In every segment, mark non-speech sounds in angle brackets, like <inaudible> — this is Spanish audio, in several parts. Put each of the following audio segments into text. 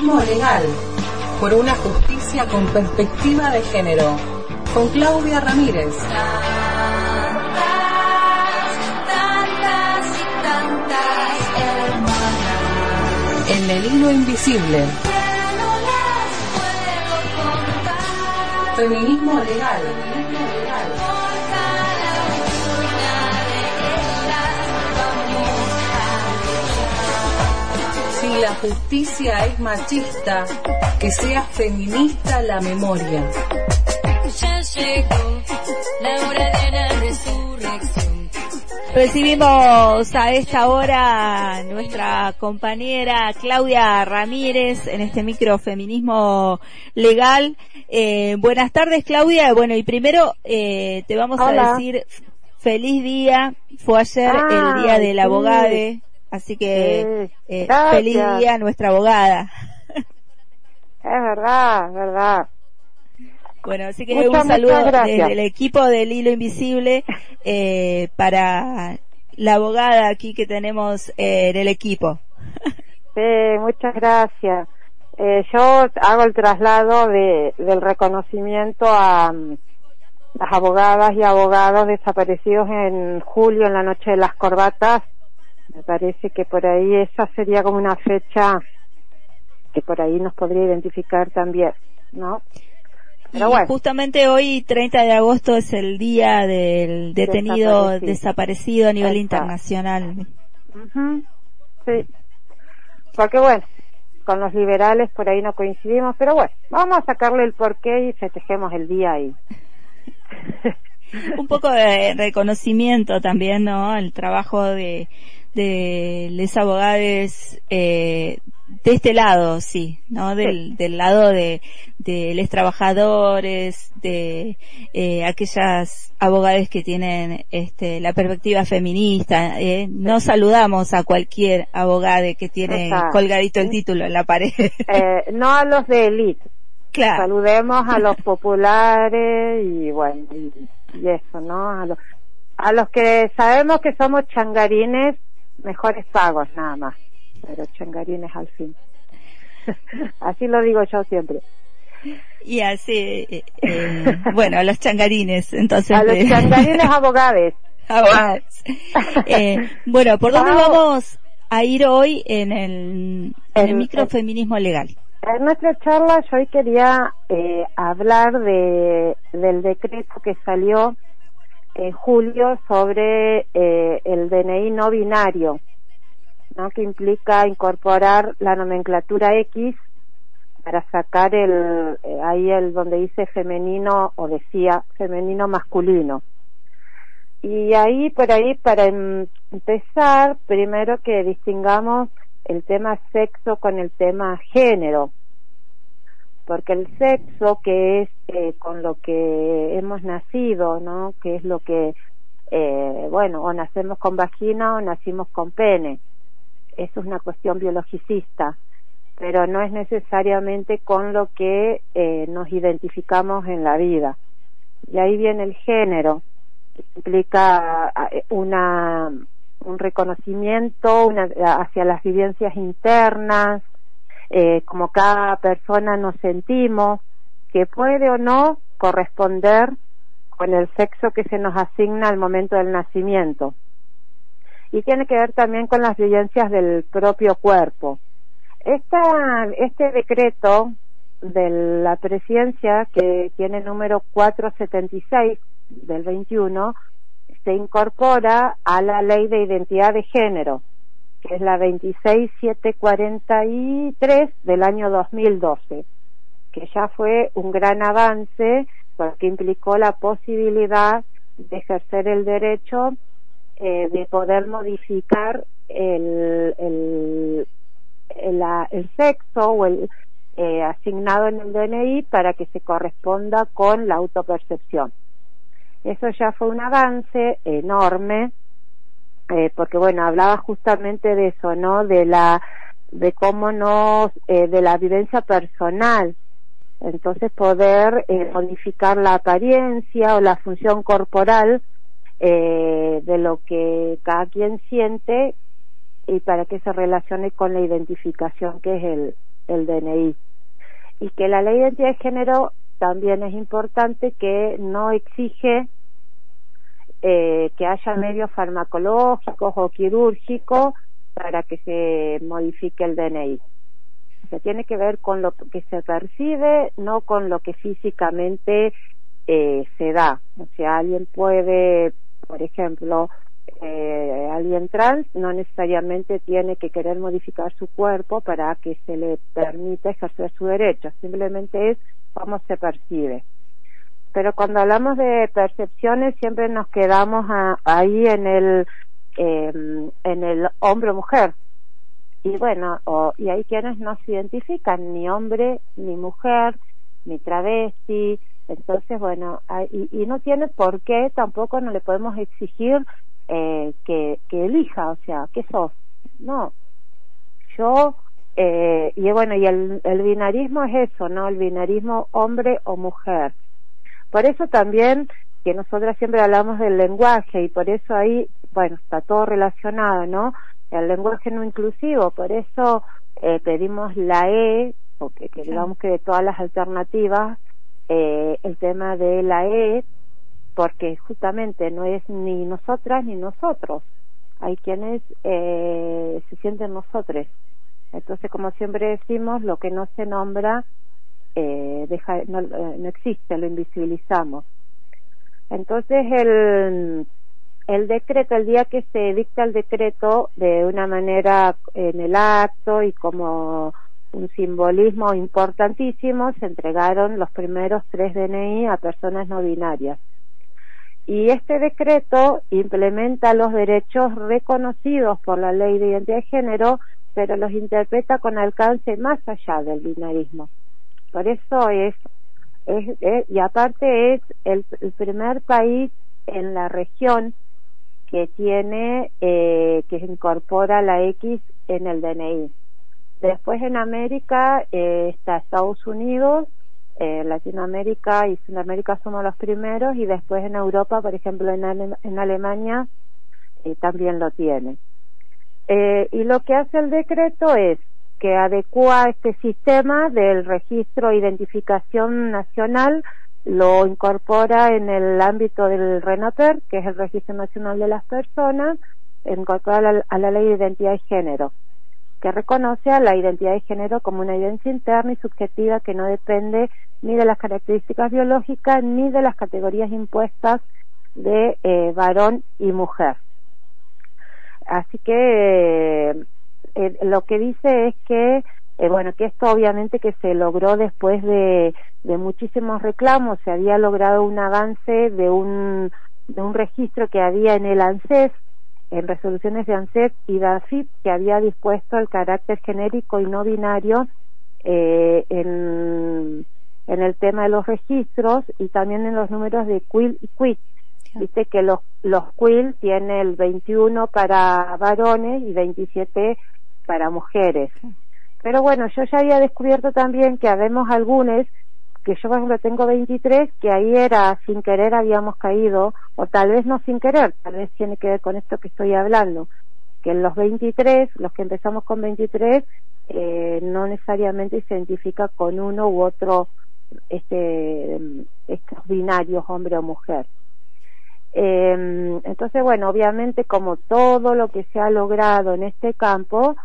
Feminismo legal, por una justicia con perspectiva de género, con Claudia Ramírez. En el hilo invisible. Feminismo legal. La justicia es machista, que sea feminista la memoria. Ya llegó la hora de la resurrección. Recibimos a esta hora nuestra compañera Claudia Ramírez en este microfeminismo legal. Eh, buenas tardes Claudia. Bueno, y primero eh, te vamos a decir feliz día. Fue ayer Ah, el día del sí. Así que Sí, eh, feliz día a nuestra abogada. Es verdad, es verdad. Bueno, así que Muchas, un saludo desde el equipo del Hilo Invisible eh, para la abogada aquí que tenemos eh, en el equipo. Sí, muchas gracias. Eh, yo hago el traslado de, del reconocimiento a mm, las abogadas y abogados desaparecidos en julio en la noche de las corbatas. Me parece que por ahí esa sería como una fecha que por ahí nos podría identificar también, ¿no? Pero y bueno. justamente hoy, 30 de agosto, es el día del detenido Desaparecido. desaparecido, a nivel internacional. Sí. Porque bueno, con los liberales por ahí no coincidimos, pero bueno, vamos a sacarle el porqué y festejemos el día ahí. <laughs> <laughs> Un poco de reconocimiento también, ¿no? El trabajo de, de les abogados eh, de este lado, sí, ¿no? Del, del lado de, de los trabajadores, de eh, aquellas abogadas que tienen este, la perspectiva feminista. Eh. No saludamos a cualquier abogado que tiene Exacto. colgadito el título en la pared. Eh, no a los de élite, claro. saludemos a los populares y bueno, y, y eso, ¿no? A los, a los que sabemos que somos changarines, mejores pagos nada más, pero changarines al fin. <laughs> Así lo digo yo siempre. Y así, eh, eh, bueno, a los changarines, entonces. A los eh, changarines abogados. <laughs> abogados. Eh, bueno, ¿por dónde Vamos. a ir hoy en el, en el El- microfeminismo legal? En nuestra charla yo hoy quería eh, hablar de, del decreto que salió en julio sobre eh, el DNI no binario, ¿no? que implica incorporar la nomenclatura X para sacar el eh, ahí el donde dice femenino o decía femenino masculino. Y ahí por ahí para em- empezar, primero que distingamos el tema sexo con el tema género, porque el sexo que es eh, con lo que hemos nacido, ¿no? Que es lo que, eh, bueno, o nacemos con vagina o nacimos con pene. Eso es una cuestión biologicista, pero no es necesariamente con lo que eh, nos identificamos en la vida. Y ahí viene el género, que implica eh, una un reconocimiento una, hacia las vivencias internas, eh, como cada persona nos sentimos, que puede o no corresponder con el sexo que se nos asigna al momento del nacimiento. Y tiene que ver también con las vivencias del propio cuerpo. Esta, este decreto de la presidencia, que tiene número 476 del 21, se incorpora a la ley de identidad de género, que es la 26743 del año 2012, que ya fue un gran avance porque implicó la posibilidad de ejercer el derecho eh, de poder modificar el, el, el, sexo o el eh, asignado en el DNI para que se corresponda con la autopercepción. Eso ya fue un avance enorme, eh, porque bueno, hablaba justamente de eso, ¿no? De la, de cómo nos, eh, de la vivencia personal. Entonces poder eh, modificar la apariencia o la función corporal eh, de lo que cada quien siente y para que se relacione con la identificación que es el, el DNI. Y que la ley de identidad de género también es importante que no exige eh, que haya medios farmacológicos o quirúrgicos para que se modifique el DNI. O sea, tiene que ver con lo que se percibe, no con lo que físicamente eh, se da. O sea, alguien puede, por ejemplo, eh, alguien trans no necesariamente tiene que querer modificar su cuerpo para que se le permita ejercer su derecho, simplemente es cómo se percibe. Pero cuando hablamos de percepciones siempre nos quedamos ahí en el eh, en el hombre o mujer. Y bueno, y hay quienes no se identifican ni hombre, ni mujer, ni travesti. Entonces, bueno, y, y no tiene por qué, tampoco no le podemos exigir eh, que, que elija, o sea, ¿qué sos? No, yo, eh, y bueno, y el, el binarismo es eso, ¿no? El binarismo hombre o mujer. Por eso también que nosotras siempre hablamos del lenguaje y por eso ahí, bueno, está todo relacionado, ¿no? El lenguaje no inclusivo, por eso eh, pedimos la E, porque que digamos que de todas las alternativas, eh, el tema de la E porque justamente no es ni nosotras ni nosotros. Hay quienes eh, se sienten nosotros. Entonces, como siempre decimos, lo que no se nombra eh, deja, no, eh, no existe, lo invisibilizamos. Entonces, el, el decreto, el día que se dicta el decreto de una manera en el acto y como un simbolismo importantísimo, se entregaron los primeros tres DNI a personas no binarias y este decreto implementa los derechos reconocidos por la ley de identidad de género, pero los interpreta con alcance más allá del binarismo. Por eso es, es, y aparte es el, primer país en la región que tiene, eh, que incorpora la X en el DNI. Después en América eh, está Estados Unidos, eh, Latinoamérica y Sudamérica somos los primeros y después en Europa, por ejemplo en, en Alemania, eh, también lo tiene. Eh, y lo que hace el decreto es que adecua este sistema del registro de identificación nacional, lo incorpora en el ámbito del RENAPER, que es el Registro Nacional de las Personas, incorpora a la Ley de Identidad y Género que reconoce a la identidad de género como una evidencia interna y subjetiva que no depende ni de las características biológicas ni de las categorías impuestas de eh, varón y mujer. Así que eh, lo que dice es que eh, bueno que esto obviamente que se logró después de, de muchísimos reclamos se había logrado un avance de un de un registro que había en el ANSES en resoluciones de ANSES y DAFIP que había dispuesto el carácter genérico y no binario eh, en, en el tema de los registros y también en los números de QUIL y QUIT. Dice que los, los QUIL tiene el 21 para varones y 27 para mujeres. Pero bueno, yo ya había descubierto también que habemos algunos que yo por ejemplo tengo 23, que ahí era sin querer habíamos caído, o tal vez no sin querer, tal vez tiene que ver con esto que estoy hablando, que en los 23, los que empezamos con 23, eh, no necesariamente se identifica con uno u otro, este, estos binarios, hombre o mujer. Eh, entonces, bueno, obviamente como todo lo que se ha logrado en este campo,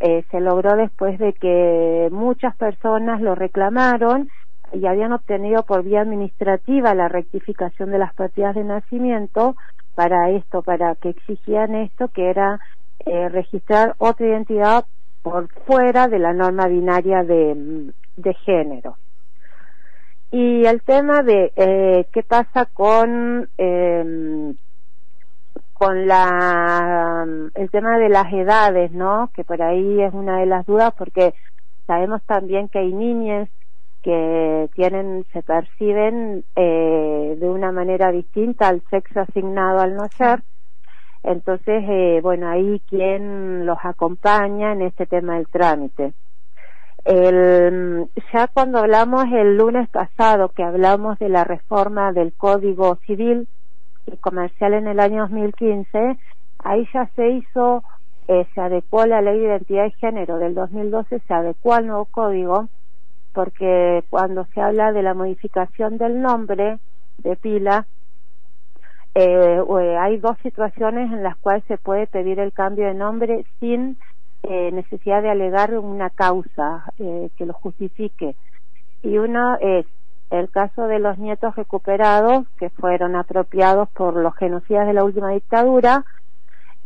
eh, se logró después de que muchas personas lo reclamaron y habían obtenido por vía administrativa la rectificación de las partidas de nacimiento para esto, para que exigían esto, que era eh, registrar otra identidad por fuera de la norma binaria de, de género. Y el tema de eh, qué pasa con eh, con la el tema de las edades, ¿no? Que por ahí es una de las dudas porque sabemos también que hay niñas que tienen, se perciben eh, de una manera distinta al sexo asignado al nacer. Entonces, eh, bueno, ahí quien los acompaña en este tema del trámite. El, ya cuando hablamos el lunes pasado, que hablamos de la reforma del Código Civil y Comercial en el año 2015, ahí ya se hizo eh, se adecuó la ley de identidad y género del 2012, se adecuó al nuevo código, porque cuando se habla de la modificación del nombre de pila, eh, hay dos situaciones en las cuales se puede pedir el cambio de nombre sin eh, necesidad de alegar una causa eh, que lo justifique. Y uno es el caso de los nietos recuperados que fueron apropiados por los genocidas de la última dictadura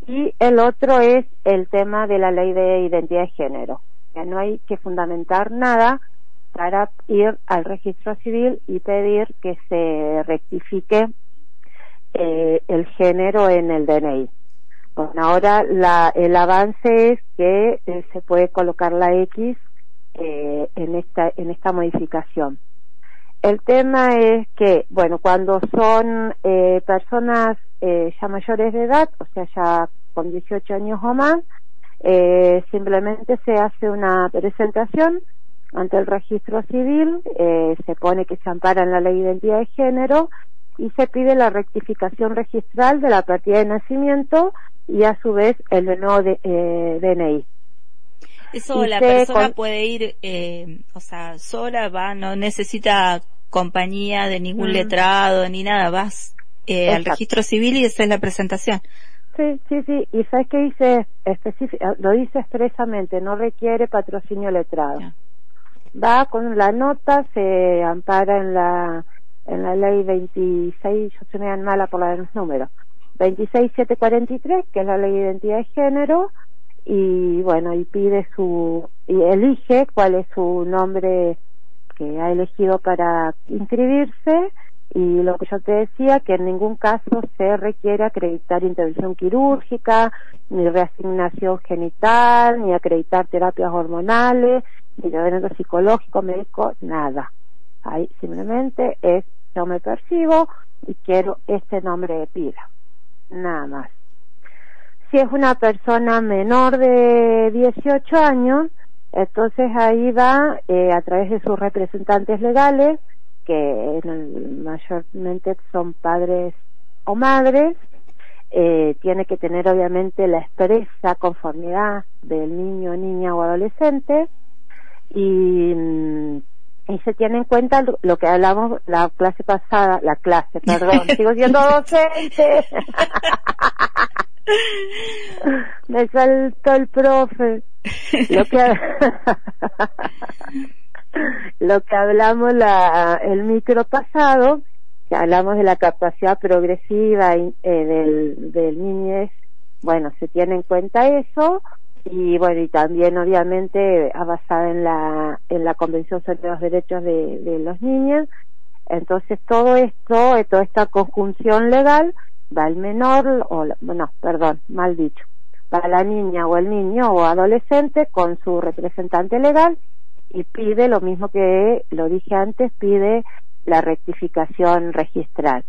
y el otro es el tema de la ley de identidad de género. Ya no hay que fundamentar nada para ir al registro civil y pedir que se rectifique eh, el género en el DNI. Bueno, ahora la, el avance es que eh, se puede colocar la X eh, en esta en esta modificación. El tema es que, bueno, cuando son eh, personas eh, ya mayores de edad, o sea, ya con 18 años o más, eh, simplemente se hace una presentación ante el registro civil, se pone que se ampara en la ley de identidad de género y se pide la rectificación registral de la partida de nacimiento y a su vez el nuevo de, eh, DNI. Eso Y la persona con- puede ir, eh, o sea, sola, va, no necesita compañía de ningún Mm. letrado ni nada, vas eh, al registro civil y esa es la presentación. Sí, sí, sí. Y sabes que dice específic- lo dice expresamente, no requiere patrocinio letrado. Va con la nota, se ampara en la en la ley 26, yo soy media mala por la de los números, 26743, que es la ley de identidad de género, y bueno, y pide su, y elige cuál es su nombre que ha elegido para inscribirse, y lo que yo te decía, que en ningún caso se requiere acreditar intervención quirúrgica, ni reasignación genital, ni acreditar terapias hormonales, ni tratamiento psicológico, médico, nada. Ahí simplemente es yo me percibo y quiero este nombre de pila. Nada más. Si es una persona menor de 18 años, entonces ahí va eh, a través de sus representantes legales, que el- mayormente son padres o madres, eh, tiene que tener obviamente la expresa conformidad del niño, niña o adolescente y, mm, y se tiene en cuenta lo- lo que hablamos la clase pasada, la clase, perdón, <laughs> sigo siendo docente. <laughs> Me saltó el profe. Lo que <laughs> lo que hablamos la, el micro pasado, que hablamos de la capacidad progresiva eh, del, del niñez, bueno, se tiene en cuenta eso y bueno, y también obviamente basada en la, en la Convención sobre los Derechos de, los Niños. Entonces todo esto, toda esta conjunción legal va al menor, o bueno, perdón, mal dicho, va la niña o el niño o adolescente con su representante legal y pide lo mismo que lo dije antes, pide la rectificación registral.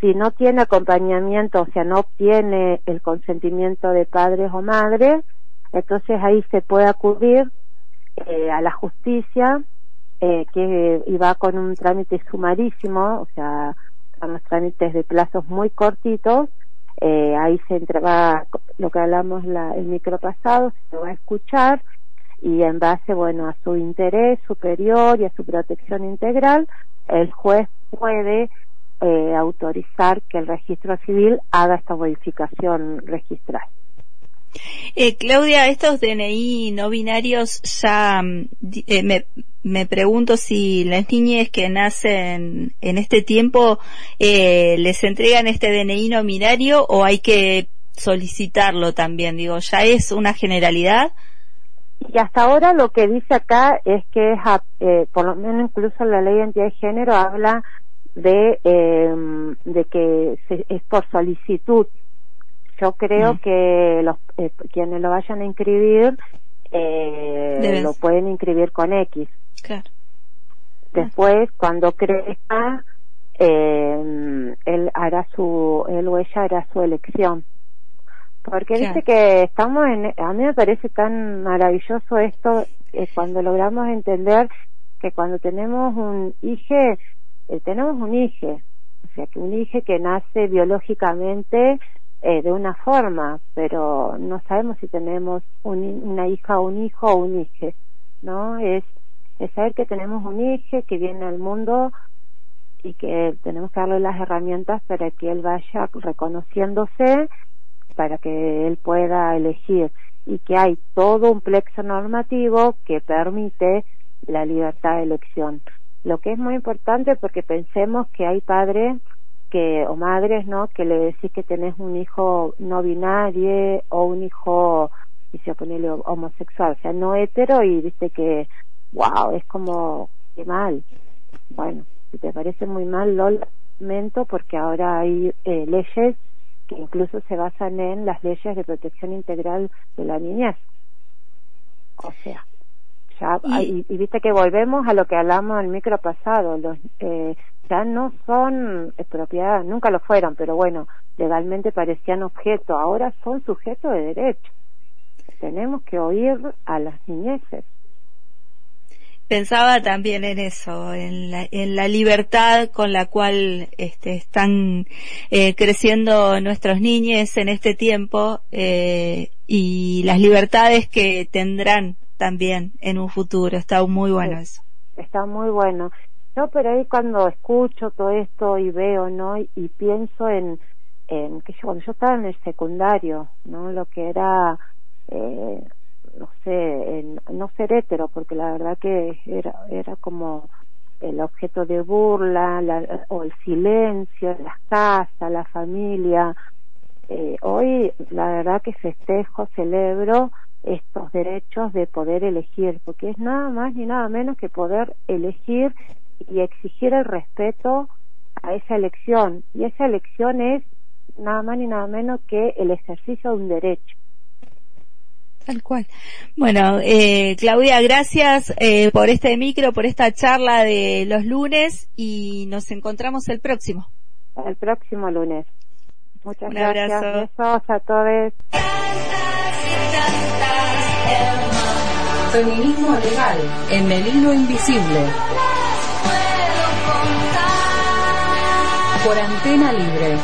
Si no tiene acompañamiento, o sea, no obtiene el consentimiento de padres o madres, entonces ahí se puede acudir eh, a la justicia, eh, que va con un trámite sumarísimo, o sea, son los trámites de plazos muy cortitos, eh, ahí se entra, va lo que hablamos la, el micro pasado, se va a escuchar y en base, bueno, a su interés superior y a su protección integral, el juez puede eh, autorizar que el registro civil haga esta modificación registral. Eh, Claudia, estos DNI no binarios ya mm, eh, me, me pregunto si las niñas que nacen en este tiempo eh, les entregan este DNI no binario o hay que solicitarlo también. Digo, ya es una generalidad. Y hasta ahora lo que dice acá es que es, eh, por lo menos incluso la ley de identidad de género habla de, eh, de que se- es por solicitud. Yo creo Mm. que los eh, quienes lo vayan a inscribir eh, lo pueden inscribir con X. Claro. Después, cuando crezca, eh, él hará su, él o ella hará su elección. Porque Claro. dice que estamos en, a mí me parece tan maravilloso esto, eh, cuando logramos entender que cuando tenemos un hijo, tenemos un hijo, o sea, que un hijo que nace biológicamente eh, de una forma, pero no sabemos si tenemos una hija o un hijo o un hijo, ¿no? Es, es saber que tenemos un hijo que viene al mundo y que tenemos que darle las herramientas para que él vaya reconociéndose, para que él pueda elegir y que hay todo un plexo normativo que permite la libertad de elección. Lo que es muy importante porque pensemos que hay padres que o madres no que le decís que tenés un hijo no binario o un hijo y se ponerle homosexual o sea no hetero y viste que wow es como que mal. Bueno si te parece muy mal lo lamento porque ahora hay eh, leyes que incluso se basan en las leyes de protección integral de la niñez. O sea ya y, y, viste que volvemos a lo que hablamos en el micro pasado los eh, ya no son eh, propiedad, nunca lo fueron, pero bueno, legalmente parecían objeto, ahora son sujetos de derecho. Tenemos que oír a las niñeces. Pensaba también en eso, en la, en la libertad con la cual este, están eh, creciendo nuestros niños en este tiempo eh, y las libertades que tendrán también en un futuro. Está muy bueno eso. Está muy bueno. No, pero ahí cuando escucho todo esto y veo, ¿no? Y, pienso en, en que yo, cuando yo estaba en el secundario, ¿no? Lo que era, eh, no sé, en, no ser hétero, porque la verdad que era, era como el objeto de burla, la, o el silencio, las casas, la familia. Eh, hoy, la verdad que festejo, celebro estos derechos de poder elegir, porque es nada más ni nada menos que poder elegir y exigir el respeto a esa elección. Y esa elección es nada más ni nada menos que el ejercicio de un derecho. Tal cual. Bueno, eh, Claudia, gracias eh, por este micro, por esta charla de los lunes y nos encontramos el próximo. El próximo lunes. Muchas gracias. Abrazo. Besos a todos. Feminismo legal en el hilo invisible. Por antena libre.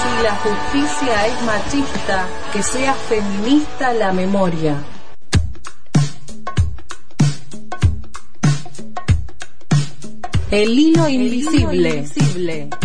Si la justicia es machista, que sea feminista la memoria. El hilo invisible. El hilo invisible.